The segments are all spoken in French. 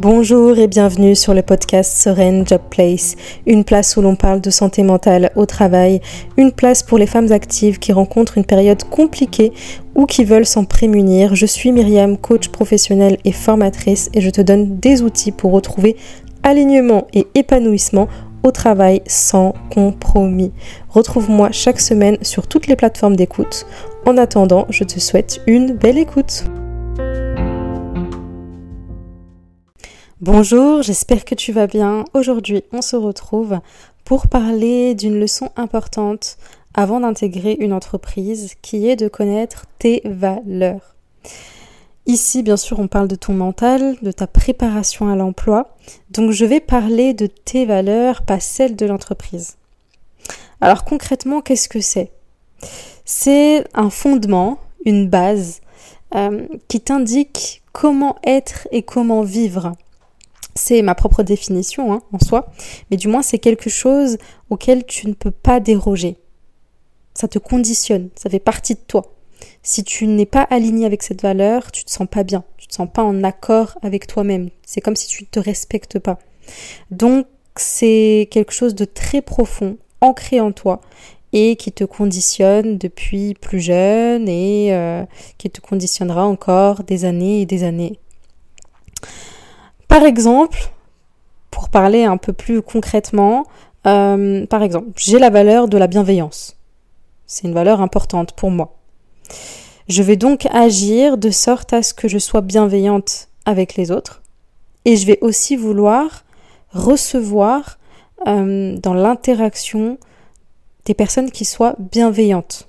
Bonjour et bienvenue sur le podcast Sereine Job Place, une place où l'on parle de santé mentale au travail, une place pour les femmes actives qui rencontrent une période compliquée ou qui veulent s'en prémunir. Je suis Myriam, coach professionnelle et formatrice et je te donne des outils pour retrouver alignement et épanouissement au travail sans compromis. Retrouve-moi chaque semaine sur toutes les plateformes d'écoute. En attendant, je te souhaite une belle écoute. Bonjour, j'espère que tu vas bien. Aujourd'hui, on se retrouve pour parler d'une leçon importante avant d'intégrer une entreprise qui est de connaître tes valeurs. Ici, bien sûr, on parle de ton mental, de ta préparation à l'emploi. Donc, je vais parler de tes valeurs, pas celles de l'entreprise. Alors, concrètement, qu'est-ce que c'est? C'est un fondement, une base euh, qui t'indique comment être et comment vivre c'est ma propre définition hein, en soi, mais du moins c'est quelque chose auquel tu ne peux pas déroger. Ça te conditionne, ça fait partie de toi. Si tu n'es pas aligné avec cette valeur, tu te sens pas bien, tu te sens pas en accord avec toi-même. C'est comme si tu ne te respectes pas. Donc c'est quelque chose de très profond, ancré en toi et qui te conditionne depuis plus jeune et euh, qui te conditionnera encore des années et des années. Par exemple, pour parler un peu plus concrètement, euh, par exemple, j'ai la valeur de la bienveillance. C'est une valeur importante pour moi. Je vais donc agir de sorte à ce que je sois bienveillante avec les autres. Et je vais aussi vouloir recevoir euh, dans l'interaction des personnes qui soient bienveillantes.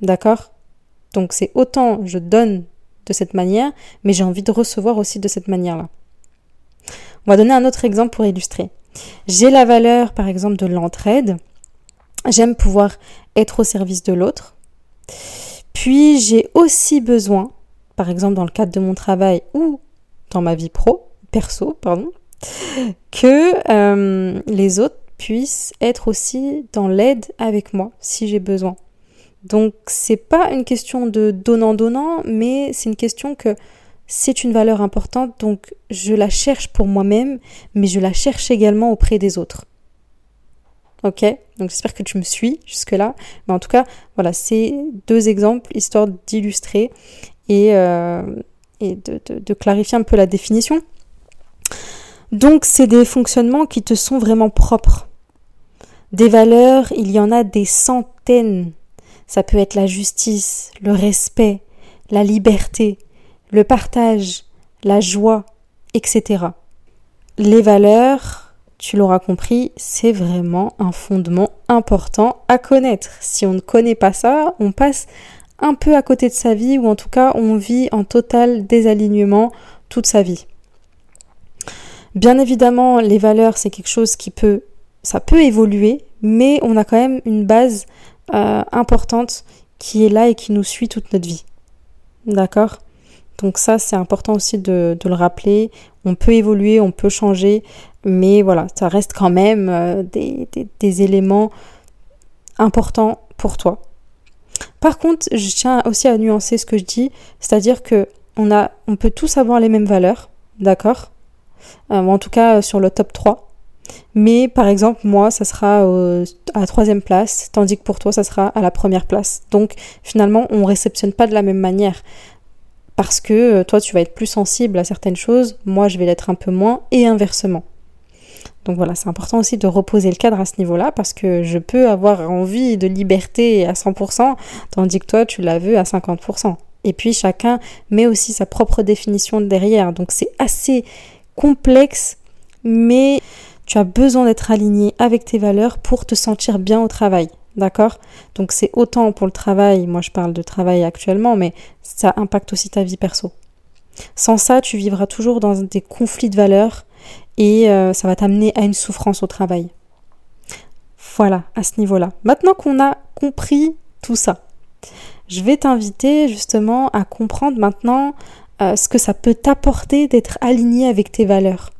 D'accord? Donc c'est autant je donne de cette manière, mais j'ai envie de recevoir aussi de cette manière-là. On va donner un autre exemple pour illustrer. J'ai la valeur, par exemple, de l'entraide. J'aime pouvoir être au service de l'autre. Puis j'ai aussi besoin, par exemple dans le cadre de mon travail ou dans ma vie pro, perso, pardon, que euh, les autres puissent être aussi dans l'aide avec moi si j'ai besoin. Donc c'est pas une question de donnant-donnant, mais c'est une question que c'est une valeur importante, donc je la cherche pour moi-même, mais je la cherche également auprès des autres. Ok? Donc j'espère que tu me suis jusque-là. Mais en tout cas, voilà, c'est deux exemples histoire d'illustrer et, euh, de clarifier un peu la définition. Donc c'est des fonctionnements qui te sont vraiment propres. Des valeurs, il y en a des centaines. Ça peut être la justice, le respect, la liberté, le partage, la joie, etc. Les valeurs, tu l'auras compris, c'est vraiment un fondement important à connaître. Si on ne connaît pas ça, on passe un peu à côté de sa vie ou en tout cas on vit en total désalignement toute sa vie. Bien évidemment, les valeurs, c'est quelque chose qui peut, ça peut évoluer, mais on a quand même une base euh, importante qui est là et qui nous suit toute notre vie. D'accord? Donc ça, c'est important aussi de, le rappeler. On peut évoluer, on peut changer, mais voilà, ça reste quand même euh, des, éléments importants pour toi. Par contre, je tiens aussi à nuancer ce que je dis, c'est-à-dire que on, peut tous avoir les mêmes valeurs, d'accord? Euh, En tout cas, sur le top 3. Mais par exemple, moi, ça sera à la troisième place, tandis que pour toi, ça sera à la première place. Donc finalement, on ne réceptionne pas de la même manière parce que euh, toi tu vas être plus sensible à certaines choses, moi je vais l'être un peu moins et inversement. Donc voilà, c'est important aussi de reposer le cadre à ce niveau-là parce que je peux avoir envie de liberté à 100% tandis que toi tu la veux à 50%. Et puis chacun met aussi sa propre définition derrière. Donc c'est assez complexe mais tu as besoin d'être aligné avec tes valeurs pour te sentir bien au travail. D'accord? Donc c'est autant pour le travail, moi je parle de travail actuellement, mais ça impacte aussi ta vie perso. Sans ça, tu vivras toujours dans des conflits de valeurs et euh, ça va t'amener à une souffrance au travail. Voilà, à ce niveau-là. Maintenant qu'on a compris tout ça, je vais t'inviter justement à comprendre maintenant euh, ce que ça peut t'apporter d'être aligné avec tes valeurs.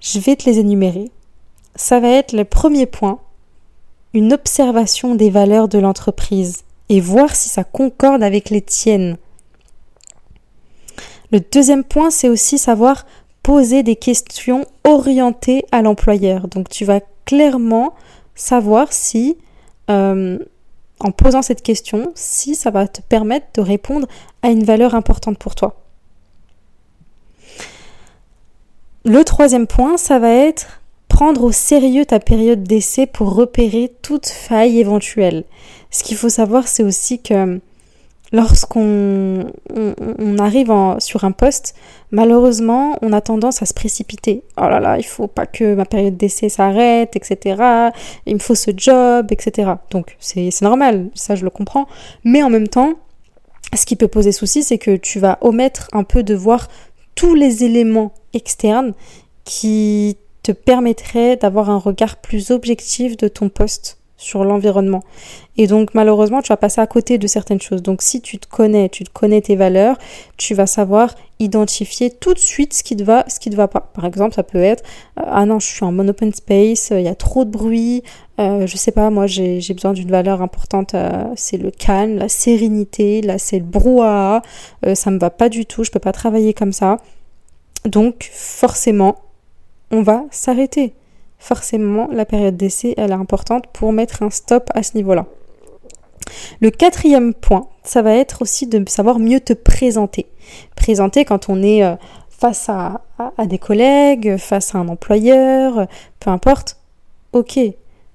Je vais te les énumérer. Ça va être le premier point une observation des valeurs de l'entreprise et voir si ça concorde avec les tiennes. Le deuxième point, c'est aussi savoir poser des questions orientées à l'employeur. Donc tu vas clairement savoir si, euh, en posant cette question, si ça va te permettre de répondre à une valeur importante pour toi. Le troisième point, ça va être prendre au sérieux ta période d'essai pour repérer toute faille éventuelle. Ce qu'il faut savoir, c'est aussi que lorsqu'on on, arrive sur un poste, malheureusement, on a tendance à se précipiter. Oh là là, il faut pas que ma période d'essai s'arrête, etc. Il me faut ce job, etc. Donc c'est normal, ça je le comprends. Mais en même temps, ce qui peut poser souci, c'est que tu vas omettre un peu de voir tous les éléments externes qui te permettraient d'avoir un regard plus objectif de ton poste sur l'environnement. Et donc malheureusement, tu vas passer à côté de certaines choses. Donc si tu te connais, tu connais tes valeurs, tu vas savoir identifier tout de suite ce qui te va, ce qui te va pas. Par exemple, ça peut être euh, ah non, je suis en open space, il y a trop de bruit, euh, je sais pas, moi j'ai besoin d'une valeur importante, euh, c'est le calme, la sérénité, là c'est le brouhaha, euh, ça me va pas du tout, je peux pas travailler comme ça. Donc forcément, on va s'arrêter forcément la période d'essai elle est importante pour mettre un stop à ce niveau-là. Le quatrième point, ça va être aussi de savoir mieux te présenter. Présenter quand on est euh, face à, des collègues, face à un employeur, peu importe. Ok,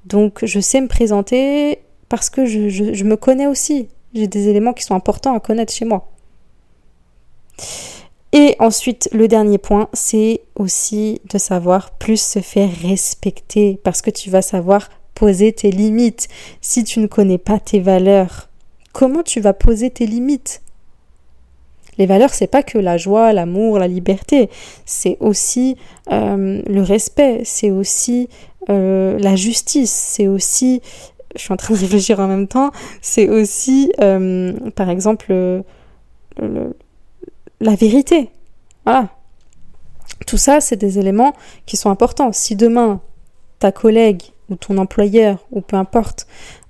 donc je sais me présenter parce que je, je me connais aussi. J'ai des éléments qui sont importants à connaître chez moi. Et ensuite, le dernier point, c'est aussi de savoir plus se faire respecter parce que tu vas savoir poser tes limites. Si tu ne connais pas tes valeurs, comment tu vas poser tes limites? Les valeurs, c'est pas que la joie, l'amour, la liberté, c'est aussi euh, le respect, c'est aussi euh, la justice, c'est aussi, je suis en train de réfléchir en même temps, c'est aussi, euh, par exemple, le, la vérité. Voilà. Tout ça, c'est des éléments qui sont importants. Si demain, ta collègue ou ton employeur, ou peu importe,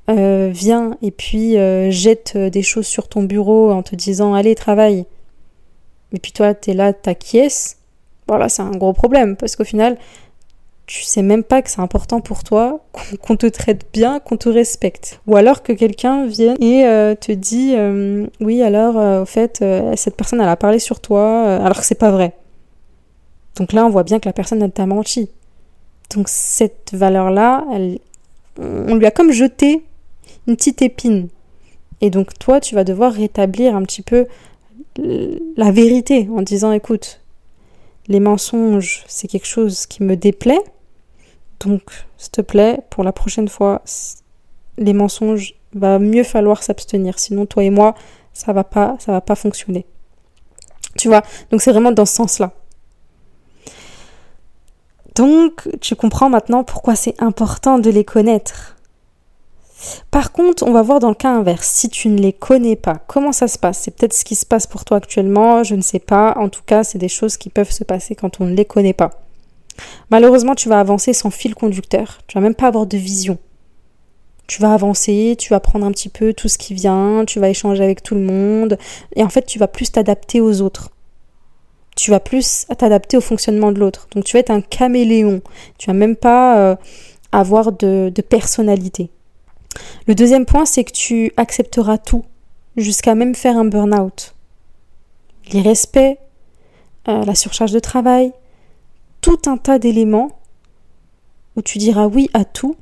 euh, vient et puis euh, jette des choses sur ton bureau en te disant allez, travaille, et puis toi, tu es là, t'acquiesces, voilà, c'est un gros problème, parce qu'au final, tu sais même pas que c'est important pour toi qu'on te traite bien, qu'on te respecte. Ou alors que quelqu'un vienne et euh, te dit euh, oui alors euh, au fait cette personne elle a parlé sur toi alors que c'est pas vrai. Donc là on voit bien que la personne elle t'a menti. Donc cette valeur là, on lui a comme jeté une petite épine. Et donc toi tu vas devoir rétablir un petit peu la vérité en disant écoute les mensonges, c'est quelque chose qui me déplaît, donc, s'il te plaît, pour la prochaine fois, les mensonges, va mieux falloir s'abstenir. Sinon, toi et moi, ça va pas, ça va pas fonctionner. Tu vois? Donc, c'est vraiment dans ce sens-là. Donc, tu comprends maintenant pourquoi c'est important de les connaître. Par contre, on va voir dans le cas inverse. Si tu ne les connais pas, comment ça se passe? C'est peut-être ce qui se passe pour toi actuellement, je ne sais pas. En tout cas, c'est des choses qui peuvent se passer quand on ne les connaît pas. Malheureusement, tu vas avancer sans fil conducteur. Tu vas même pas avoir de vision. Tu vas avancer, tu vas prendre un petit peu tout ce qui vient, tu vas échanger avec tout le monde, et en fait, tu vas plus t'adapter aux autres. Tu vas plus t'adapter au fonctionnement de l'autre. Donc, tu vas être un caméléon. Tu vas même pas euh, avoir de, personnalité. Le deuxième point, c'est que tu accepteras tout, jusqu'à même faire un burn-out. L'irrespect, euh, la surcharge de travail, tout un tas d'éléments où tu diras oui à tout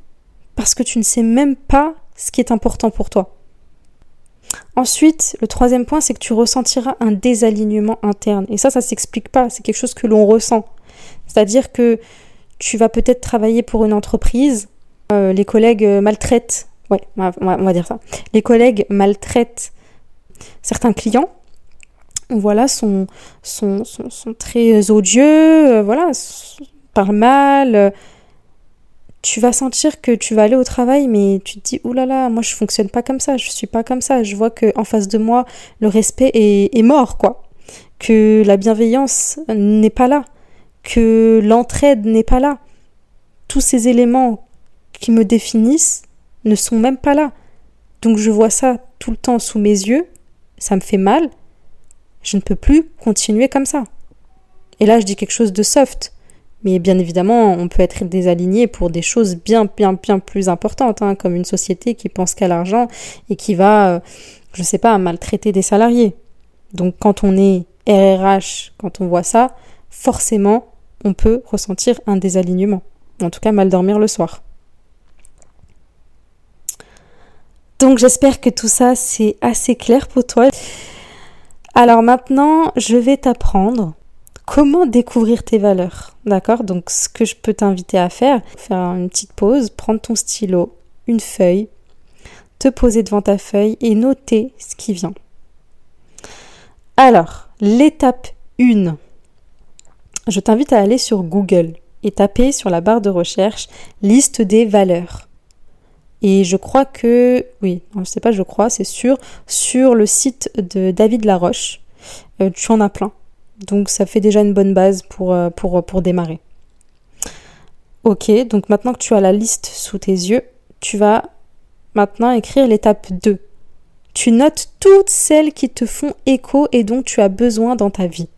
parce que tu ne sais même pas ce qui est important pour toi. Ensuite, le troisième point, c'est que tu ressentiras un désalignement interne. Et ça, ça s'explique pas, c'est quelque chose que l'on ressent. C'est-à-dire que tu vas peut-être travailler pour une entreprise, euh, les collègues maltraitent, ouais, on va dire ça, les collègues maltraitent certains clients, voilà, sont, sont, sont, très odieux, euh, voilà, parlent mal. tu vas sentir que tu vas aller au travail, mais tu te dis, oulala, là là, moi je fonctionne pas comme ça, je suis pas comme ça. Je vois que en face de moi, le respect est, est mort, quoi. Que la bienveillance n'est pas là, que l'entraide n'est pas là. Tous ces éléments qui me définissent ne sont même pas là. Donc je vois ça tout le temps sous mes yeux, ça me fait mal, je ne peux plus continuer comme ça. Et là, je dis quelque chose de soft. Mais bien évidemment, on peut être désaligné pour des choses bien, bien, bien plus importantes, hein, comme une société qui pense qu'à l'argent et qui va, euh, je sais pas, maltraiter des salariés. Donc quand on est RRH, quand on voit ça, forcément, on peut ressentir un désalignement. En tout cas, mal dormir le soir. Donc j'espère que tout ça c'est assez clair pour toi. Alors maintenant, je vais t'apprendre comment découvrir tes valeurs. D'accord? Donc ce que je peux t'inviter à faire, faire une petite pause, prendre ton stylo, une feuille, te poser devant ta feuille et noter ce qui vient. Alors, l'étape 1. Je t'invite à aller sur Google et taper sur la barre de recherche liste des valeurs. Et je crois que, oui, je ne sais pas, je crois, c'est sûr, sur le site de David Laroche, euh, tu en as plein. Donc ça fait déjà une bonne base pour, euh, pour, pour démarrer. Ok, donc maintenant que tu as la liste sous tes yeux, tu vas maintenant écrire l'étape 2. Tu notes toutes celles qui te font écho et dont tu as besoin dans ta vie.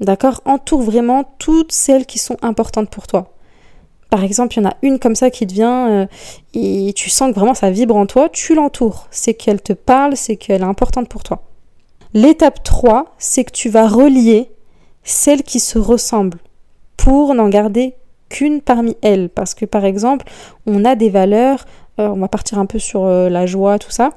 D'accord? Entoure vraiment toutes celles qui sont importantes pour toi par exemple, il y en a une comme ça qui te vient euh, et tu sens que vraiment ça vibre en toi, tu l'entoures. C'est qu'elle te parle, c'est qu'elle est importante pour toi. L'étape 3, c'est que tu vas relier celles qui se ressemblent pour n'en garder qu'une parmi elles. Parce que par exemple, on a des valeurs, euh, on va partir un peu sur euh, la joie, tout ça,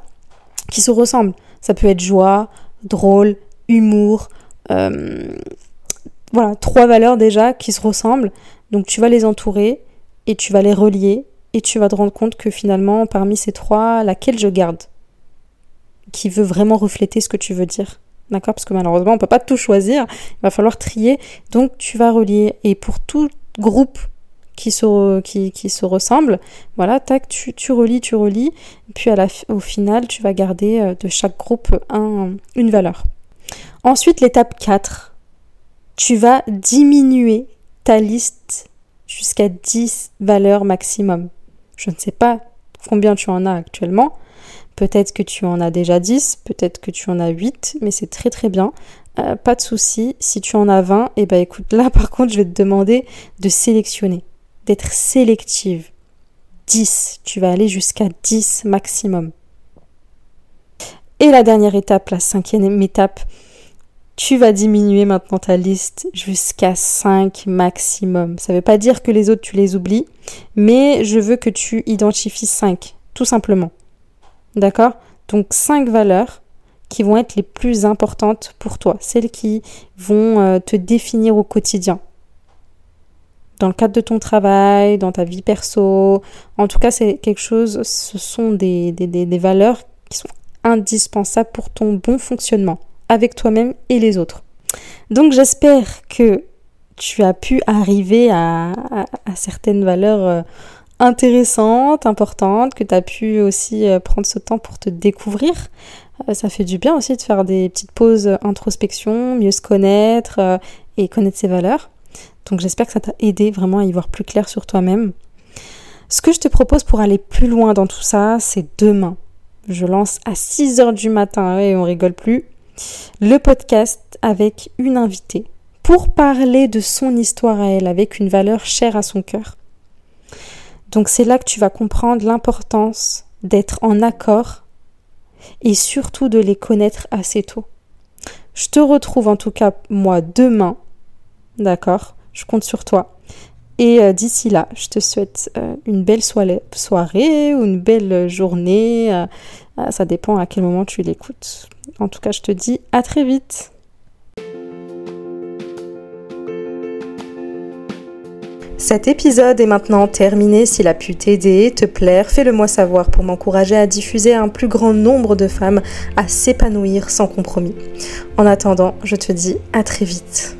qui se ressemblent. Ça peut être joie, drôle, humour. voilà, trois valeurs déjà qui se ressemblent. Donc tu vas les entourer et tu vas les relier et tu vas te rendre compte que finalement parmi ces trois, laquelle je garde qui veut vraiment refléter ce que tu veux dire. D'accord? Parce que malheureusement, on ne peut pas tout choisir. Il va falloir trier. Donc, tu vas relier. Et pour tout groupe qui se, ressemble, voilà, tac, tu, tu relis, tu relis. Puis, au final, tu vas garder euh, de chaque groupe un, une valeur. Ensuite, l'étape 4. Tu vas diminuer ta liste jusqu'à 10 valeurs maximum. Je ne sais pas combien tu en as actuellement. Peut-être que tu en as déjà 10, peut-être que tu en as 8, mais c'est très très bien. Euh, pas de souci. Si tu en as 20, et eh ben écoute, là par contre, je vais te demander de sélectionner, d'être sélective. 10, tu vas aller jusqu'à 10 maximum. Et la dernière étape, la cinquième étape, tu vas diminuer maintenant ta liste jusqu'à 5 maximum. Ça ne veut pas dire que les autres tu les oublies, mais je veux que tu identifies 5, tout simplement. D'accord? Donc 5 valeurs qui vont être les plus importantes pour toi, celles qui vont euh, te définir au quotidien. Dans le cadre de ton travail, dans ta vie perso, en tout cas c'est quelque chose, ce sont des, des valeurs qui sont indispensables pour ton bon fonctionnement avec toi-même et les autres. Donc j'espère que tu as pu arriver à, certaines valeurs euh, intéressantes, importantes, que tu as pu aussi euh, prendre ce temps pour te découvrir. Euh, ça fait du bien aussi de faire des petites pauses introspection, mieux se connaître et connaître ses valeurs. Donc j'espère que ça t'a aidé vraiment à y voir plus clair sur toi-même. Ce que je te propose pour aller plus loin dans tout ça, c'est demain. Je lance à 6h du matin et on rigole plus le podcast avec une invitée pour parler de son histoire à elle avec une valeur chère à son cœur. Donc c'est là que tu vas comprendre l'importance d'être en accord et surtout de les connaître assez tôt. Je te retrouve en tout cas moi demain, d'accord? Je compte sur toi. Et euh, d'ici là, je te souhaite euh, une belle soirée ou une belle journée. Euh, ça dépend à quel moment tu l'écoutes. En tout cas, je te dis à très vite. Cet épisode est maintenant terminé. S'il a pu t'aider, te plaire, fais-le moi savoir pour m'encourager à diffuser à un plus grand nombre de femmes à s'épanouir sans compromis. En attendant, je te dis à très vite.